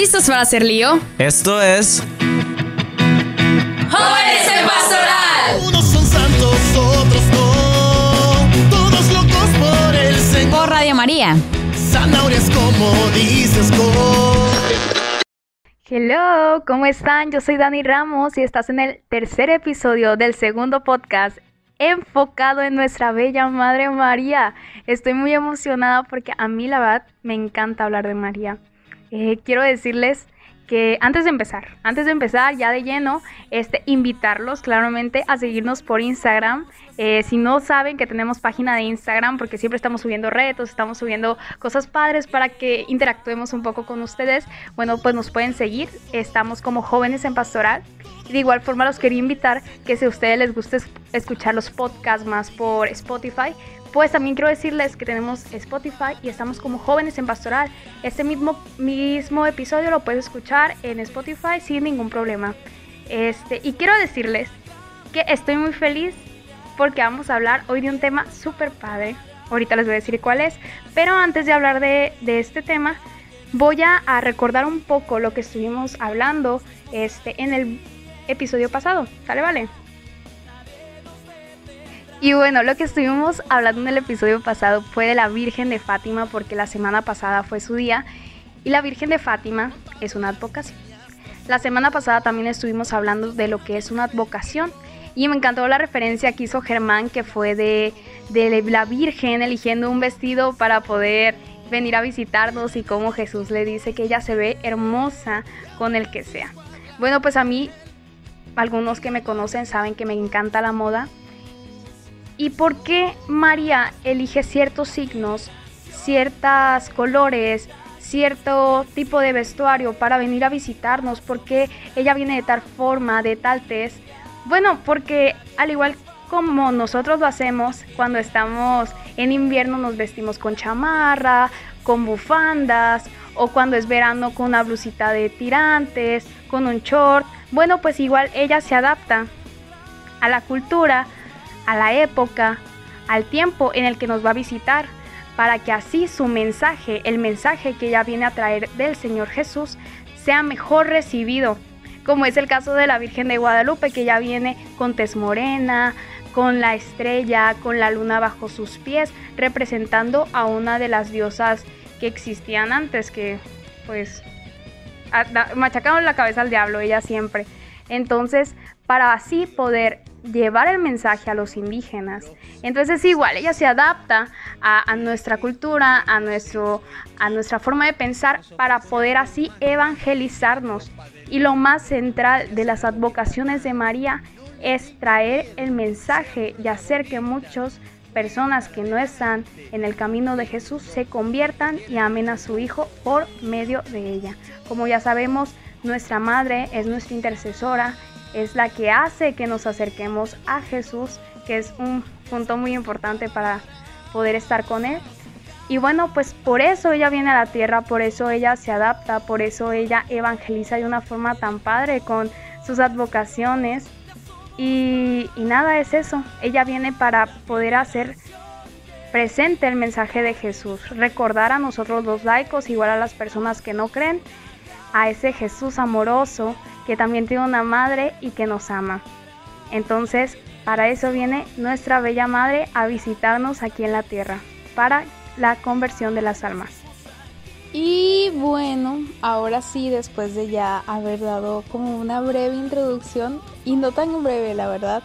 ¿Listos para hacer lío? Esto es ¡Jóvenes en Pastoral! Unos son santos, otros no. Todos locos por el Señor. Por Radio María. Zanahorias como dices con. Hello, ¿cómo están? Yo soy Dani Ramos y estás en el tercer episodio del segundo podcast enfocado en nuestra bella Madre María. Estoy muy emocionada porque a mí la verdad me encanta hablar de María. Eh, quiero decirles que antes de empezar, antes de empezar ya de lleno, este, invitarlos claramente a seguirnos por Instagram. Eh, si no saben que tenemos página de Instagram, porque siempre estamos subiendo retos, estamos subiendo cosas padres para que interactuemos un poco con ustedes, bueno, pues nos pueden seguir. Estamos como jóvenes en pastoral. De igual forma los quería invitar que si a ustedes les gusta es- escuchar los podcasts más por Spotify, pues también quiero decirles que tenemos Spotify y estamos como jóvenes en pastoral. Este mismo, mismo episodio lo puedes escuchar en Spotify sin ningún problema. Este, y quiero decirles que estoy muy feliz porque vamos a hablar hoy de un tema súper padre. Ahorita les voy a decir cuál es. Pero antes de hablar de, de este tema, voy a, recordar un poco lo que estuvimos hablando este, en el episodio pasado. ¿Sale, vale? Y bueno, lo que estuvimos hablando en el episodio pasado fue de la Virgen de Fátima, porque la semana pasada fue su día. Y la Virgen de Fátima es una advocación. La semana pasada también estuvimos hablando de lo que es una advocación. Y me encantó la referencia que hizo Germán, que fue de, de la Virgen eligiendo un vestido para poder venir a visitarnos y cómo Jesús le dice que ella se ve hermosa con el que sea. Bueno, pues a mí, algunos que me conocen saben que me encanta la moda. ¿Y por qué María elige ciertos signos, ciertos colores, cierto tipo de vestuario para venir a visitarnos? ¿Por qué ella viene de tal forma, de tal tez? Bueno, porque al igual como nosotros lo hacemos cuando estamos en invierno nos vestimos con chamarra, con bufandas o cuando es verano con una blusita de tirantes, con un short. Bueno, pues igual ella se adapta a la cultura, a la época, al tiempo en el que nos va a visitar, para que así su mensaje, el mensaje que ella viene a traer del Señor Jesús, sea mejor recibido. Como es el caso de la Virgen de Guadalupe, que ya viene con tez morena, con la estrella, con la luna bajo sus pies, representando a una de las diosas que existían antes, que pues machacaron la cabeza al diablo, ella siempre. Entonces, para así poder llevar el mensaje a los indígenas. Entonces igual, ella se adapta a, nuestra cultura, a, nuestro, a nuestra forma de pensar para poder así evangelizarnos. Y lo más central de las advocaciones de María es traer el mensaje y hacer que muchas personas que no están en el camino de Jesús se conviertan y amen a su Hijo por medio de ella. Como ya sabemos, nuestra madre es nuestra intercesora, es la que hace que nos acerquemos a Jesús, que es un punto muy importante para poder estar con Él. Y bueno, pues por eso ella viene a la tierra, por eso ella se adapta, por eso ella evangeliza de una forma tan padre con sus advocaciones. Y, nada, es eso. Ella viene para poder hacer presente el mensaje de Jesús, recordar a nosotros los laicos, igual a las personas que no creen, a ese Jesús amoroso que también tiene una madre y que nos ama. Entonces, para eso viene nuestra bella madre a visitarnos aquí en la tierra, para la conversión de las almas. Y bueno, ahora sí, después de ya haber dado como una breve introducción, y no tan breve la verdad,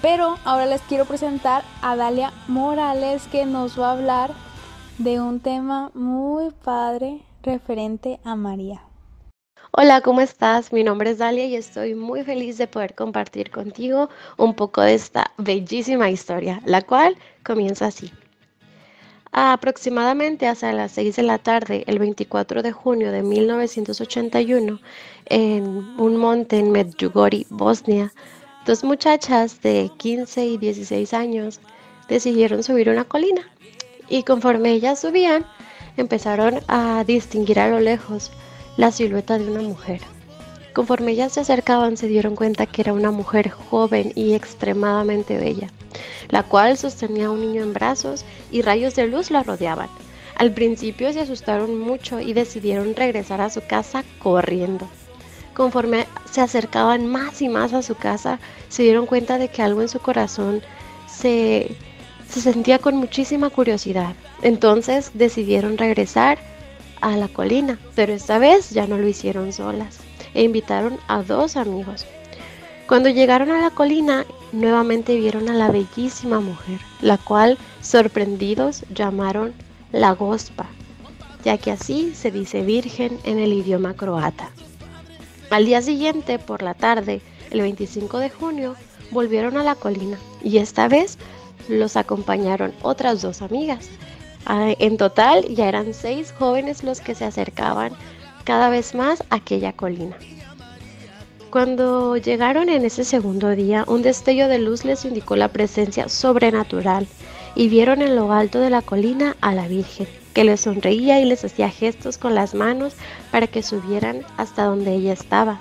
pero ahora les quiero presentar a Dalia Morales que nos va a hablar de un tema muy padre referente a María. Hola, ¿cómo estás? Mi nombre es Dalia y estoy muy feliz de poder compartir contigo un poco de esta bellísima historia, la cual comienza así. Aproximadamente hacia las 6 de la tarde, el 24 de junio de 1981, en un monte en Medjugorje, Bosnia, dos muchachas de 15 y 16 años decidieron subir una colina y conforme ellas subían, empezaron a distinguir a lo lejos la silueta de una mujer. Conforme ellas se acercaban se dieron cuenta que era una mujer joven y extremadamente bella, la cual sostenía a un niño en brazos y rayos de luz la rodeaban. Al principio se asustaron mucho y decidieron regresar a su casa corriendo. Conforme se acercaban más y más a su casa, se dieron cuenta de que algo en su corazón se, se sentía con muchísima curiosidad. Entonces decidieron regresar a la colina, pero esta vez ya no lo hicieron solas e invitaron a dos amigos. Cuando llegaron a la colina, nuevamente vieron a la bellísima mujer, la cual, sorprendidos, llamaron la Gospa, ya que así se dice virgen en el idioma croata. Al día siguiente, por la tarde, el 25 de junio, volvieron a la colina y esta vez los acompañaron otras dos amigas. Ah, en total ya eran seis jóvenes los que se acercaban cada vez más a aquella colina. Cuando llegaron en ese segundo día, un destello de luz les indicó la presencia sobrenatural y vieron en lo alto de la colina a la Virgen, que les sonreía y les hacía gestos con las manos para que subieran hasta donde ella estaba.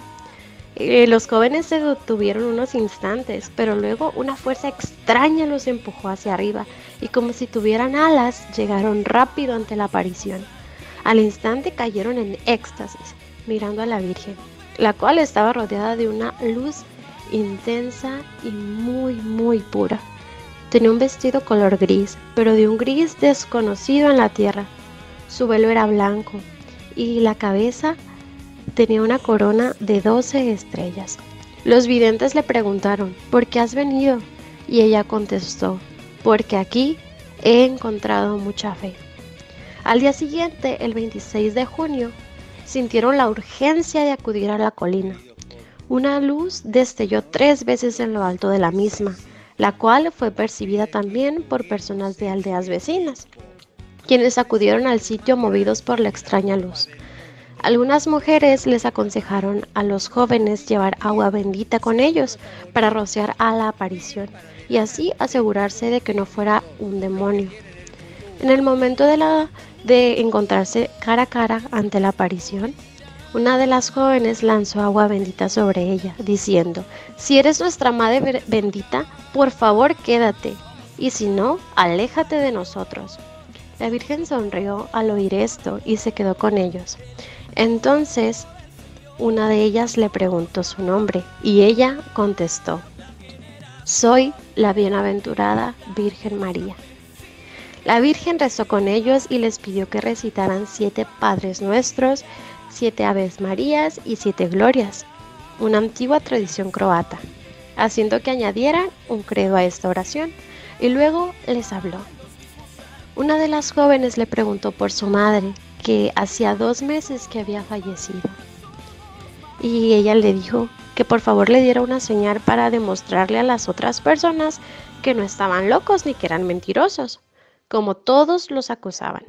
Eh, los jóvenes se detuvieron unos instantes, pero luego una fuerza extraña los empujó hacia arriba y como si tuvieran alas llegaron rápido ante la aparición. Al instante cayeron en éxtasis, mirando a la Virgen la cual estaba rodeada de una luz intensa y muy, muy pura. Tenía un vestido color gris, pero de un gris desconocido en la tierra. Su velo era blanco y la cabeza tenía una corona de 12 estrellas. Los videntes le preguntaron, ¿por qué has venido? Y ella contestó, porque aquí he encontrado mucha fe. Al día siguiente, el 26 de junio, sintieron la urgencia de acudir a la colina. Una luz destelló tres veces en lo alto de la misma, la cual fue percibida también por personas de aldeas vecinas, quienes acudieron al sitio movidos por la extraña luz. Algunas mujeres les aconsejaron a los jóvenes llevar agua bendita con ellos para rociar a la aparición y así asegurarse de que no fuera un demonio. En el momento de la de encontrarse cara a cara ante la aparición, una de las jóvenes lanzó agua bendita sobre ella, diciendo, si eres nuestra madre bendita, por favor quédate, y si no, aléjate de nosotros. La Virgen sonrió al oír esto y se quedó con ellos. Entonces, una de ellas le preguntó su nombre, y ella contestó, soy la bienaventurada Virgen María. La Virgen rezó con ellos y les pidió que recitaran siete Padres Nuestros, siete Aves Marías y siete Glorias, una antigua tradición croata, haciendo que añadieran un credo a esta oración, y luego les habló. Una de las jóvenes le preguntó por su madre, que hacía dos meses que había fallecido. Y ella le dijo que por favor le diera una señal para demostrarle a las otras personas que no estaban locos ni que eran mentirosos como todos los acusaban.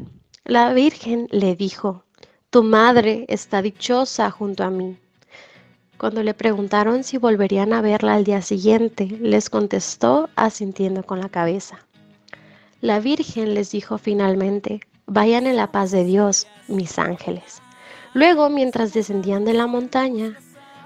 La Virgen le dijo, Tu madre está dichosa junto a mí. Cuando le preguntaron si volverían a verla al día siguiente, les contestó asintiendo con la cabeza. La Virgen les dijo finalmente, Vayan en la paz de Dios, mis ángeles. Luego, mientras descendían de la montaña,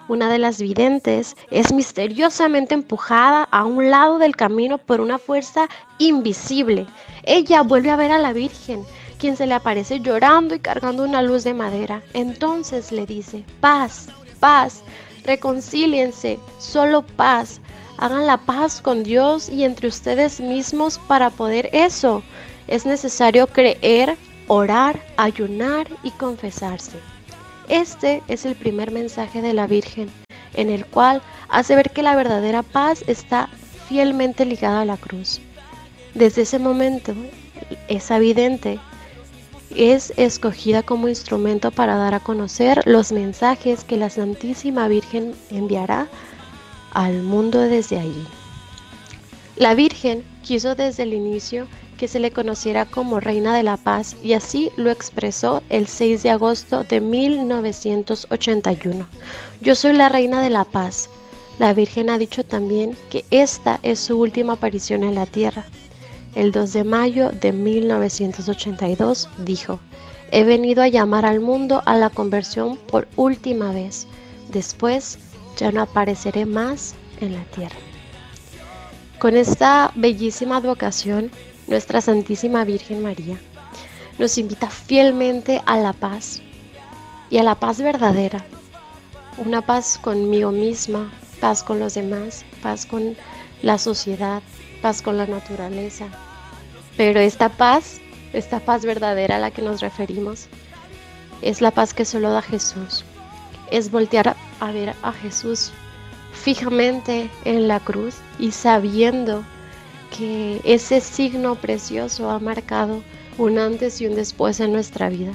una de las videntes es misteriosamente empujada a un lado del camino por una fuerza invisible. Ella vuelve a ver a la Virgen, quien se le aparece llorando y cargando una luz de madera. Entonces le dice, paz, paz, reconcíliense, solo paz. Hagan la paz con Dios y entre ustedes mismos para poder eso. Es necesario creer, orar, ayunar y confesarse. Este es el primer mensaje de la Virgen, en el cual hace ver que la verdadera paz está fielmente ligada a la cruz. Desde ese momento, esa vidente es escogida como instrumento para dar a conocer los mensajes que la Santísima Virgen enviará al mundo desde allí. La Virgen quiso desde el inicio que se le conociera como Reina de la Paz y así lo expresó el 6 de agosto de 1981. Yo soy la Reina de la Paz. La Virgen ha dicho también que esta es su última aparición en la tierra. El 2 de mayo de 1982 dijo, he venido a llamar al mundo a la conversión por última vez. Después ya no apareceré más en la tierra. Con esta bellísima advocación nuestra Santísima Virgen María, nos invita fielmente a la paz y a la paz verdadera. Una paz conmigo misma, paz con los demás, paz con la sociedad, paz con la naturaleza. Pero esta paz, esta paz verdadera a la que nos referimos, es la paz que solo da Jesús. Es voltear a ver a Jesús fijamente en la cruz y sabiendo que ese signo precioso ha marcado un antes y un después en nuestra vida.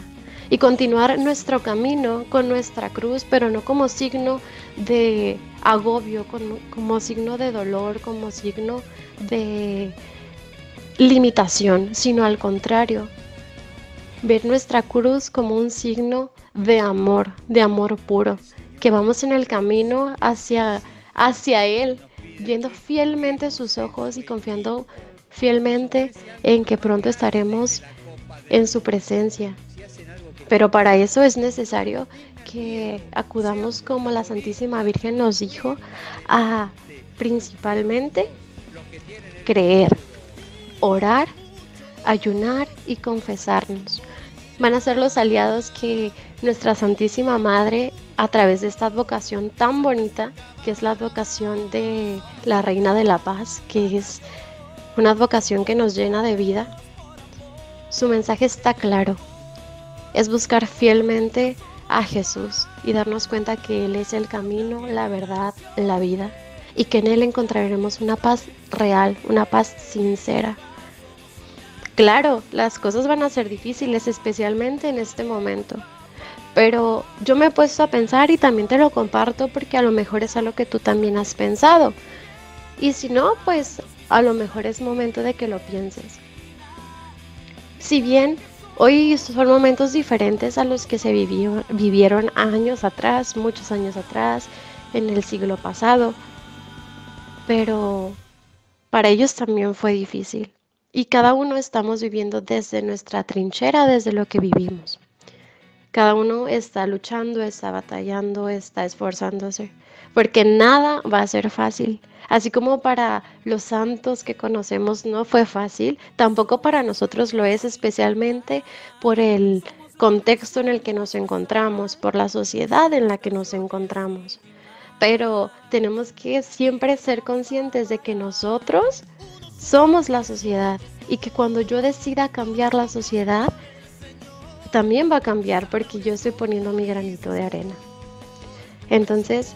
Y continuar nuestro camino con nuestra cruz, pero no como signo de agobio, como, signo de dolor, como signo de limitación, sino al contrario, ver nuestra cruz como un signo de amor, de amor puro, que vamos en el camino hacia, hacia Él, viendo fielmente sus ojos y confiando fielmente en que pronto estaremos en su presencia. Pero para eso es necesario que acudamos como la Santísima Virgen nos dijo a principalmente creer, orar, ayunar y confesarnos. Van a ser los aliados que nuestra Santísima Madre, a través de esta advocación tan bonita, que es la advocación de la Reina de la Paz, que es una advocación que nos llena de vida, su mensaje está claro. Es buscar fielmente a Jesús y darnos cuenta que Él es el camino, la verdad, la vida y que en Él encontraremos una paz real, una paz sincera. Claro, las cosas van a ser difíciles, especialmente en este momento. Pero yo me he puesto a pensar y también te lo comparto porque a lo mejor es algo que tú también has pensado. Y si no, pues a lo mejor es momento de que lo pienses. Si bien hoy son momentos diferentes a los que se vivieron años atrás, muchos años atrás, en el siglo pasado, pero para ellos también fue difícil. Y cada uno estamos viviendo desde nuestra trinchera, desde lo que vivimos. Cada uno está luchando, está batallando, está esforzándose, porque nada va a ser fácil. Así como para los santos que conocemos no fue fácil, tampoco para nosotros lo es, especialmente por el contexto en el que nos encontramos, por la sociedad en la que nos encontramos. Pero tenemos que siempre ser conscientes de que nosotros somos la sociedad y que cuando yo decida cambiar la sociedad, también va a cambiar porque yo estoy poniendo mi granito de arena. Entonces,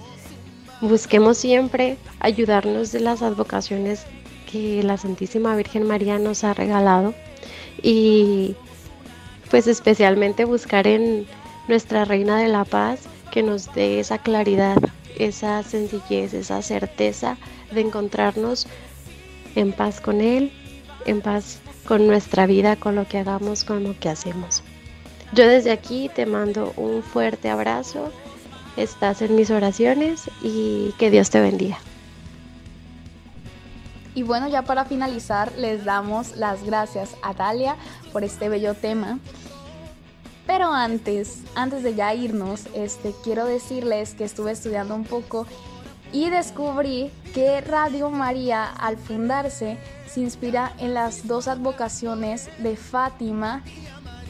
busquemos siempre ayudarnos de las advocaciones que la Santísima Virgen María nos ha regalado y pues especialmente buscar en nuestra Reina de la Paz que nos dé esa claridad, esa sencillez, esa certeza de encontrarnos en paz con Él, en paz con nuestra vida, con lo que hagamos, con lo que hacemos. Yo desde aquí te mando un fuerte abrazo estás en mis oraciones y que Dios te bendiga. Y bueno, ya para finalizar, les damos las gracias a Dalia por este bello tema. Pero antes, antes de ya irnos, este, quiero decirles que estuve estudiando un poco y descubrí que Radio María al fundarse se inspira en las dos advocaciones de Fátima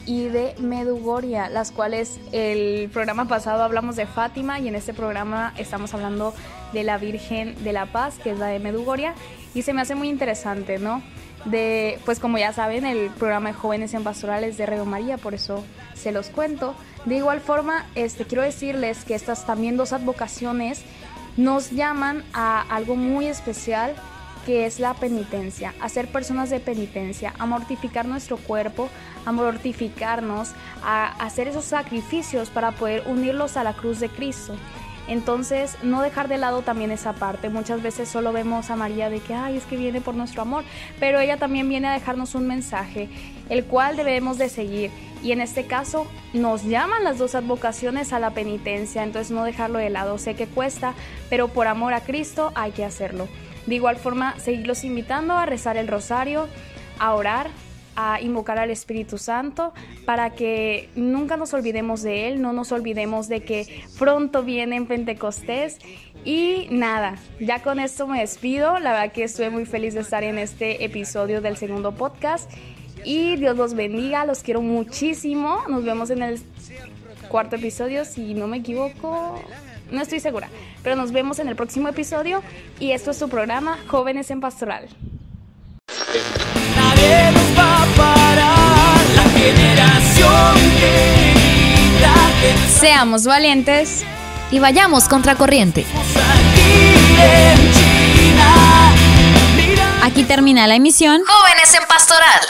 y de Medugoria, las cuales el programa pasado hablamos de Fátima y en este programa estamos hablando de la Virgen de la Paz, que es la de Medugoria, y se me hace muy interesante, ¿no? De, pues como ya saben, el programa de jóvenes en pastorales de Radio María, por eso se los cuento. De igual forma, este, quiero decirles que estas también dos advocaciones nos llaman a algo muy especial que es la penitencia, a ser personas de penitencia, a mortificar nuestro cuerpo, a mortificarnos, a hacer esos sacrificios para poder unirlos a la cruz de Cristo. Entonces, no dejar de lado también esa parte. Muchas veces solo vemos a María de que, ay, es que viene por nuestro amor, pero ella también viene a dejarnos un mensaje, el cual debemos de seguir. Y en este caso, nos llaman las dos advocaciones a la penitencia, entonces no dejarlo de lado. Sé que cuesta, pero por amor a Cristo hay que hacerlo. De igual forma, seguirlos invitando a rezar el rosario, a orar, a invocar al Espíritu Santo para que nunca nos olvidemos de Él, no nos olvidemos de que pronto viene en Pentecostés. Y nada, ya con esto me despido. La verdad que estuve muy feliz de estar en este episodio del segundo podcast. Y Dios los bendiga, los quiero muchísimo. Nos vemos en el cuarto episodio, si no me equivoco. No estoy segura, pero nos vemos en el próximo episodio y esto es tu programa Jóvenes en Pastoral. Nadie nos va a parar. La generación que Seamos valientes. Y vayamos contracorriente. Aquí termina la emisión. Jóvenes en Pastoral.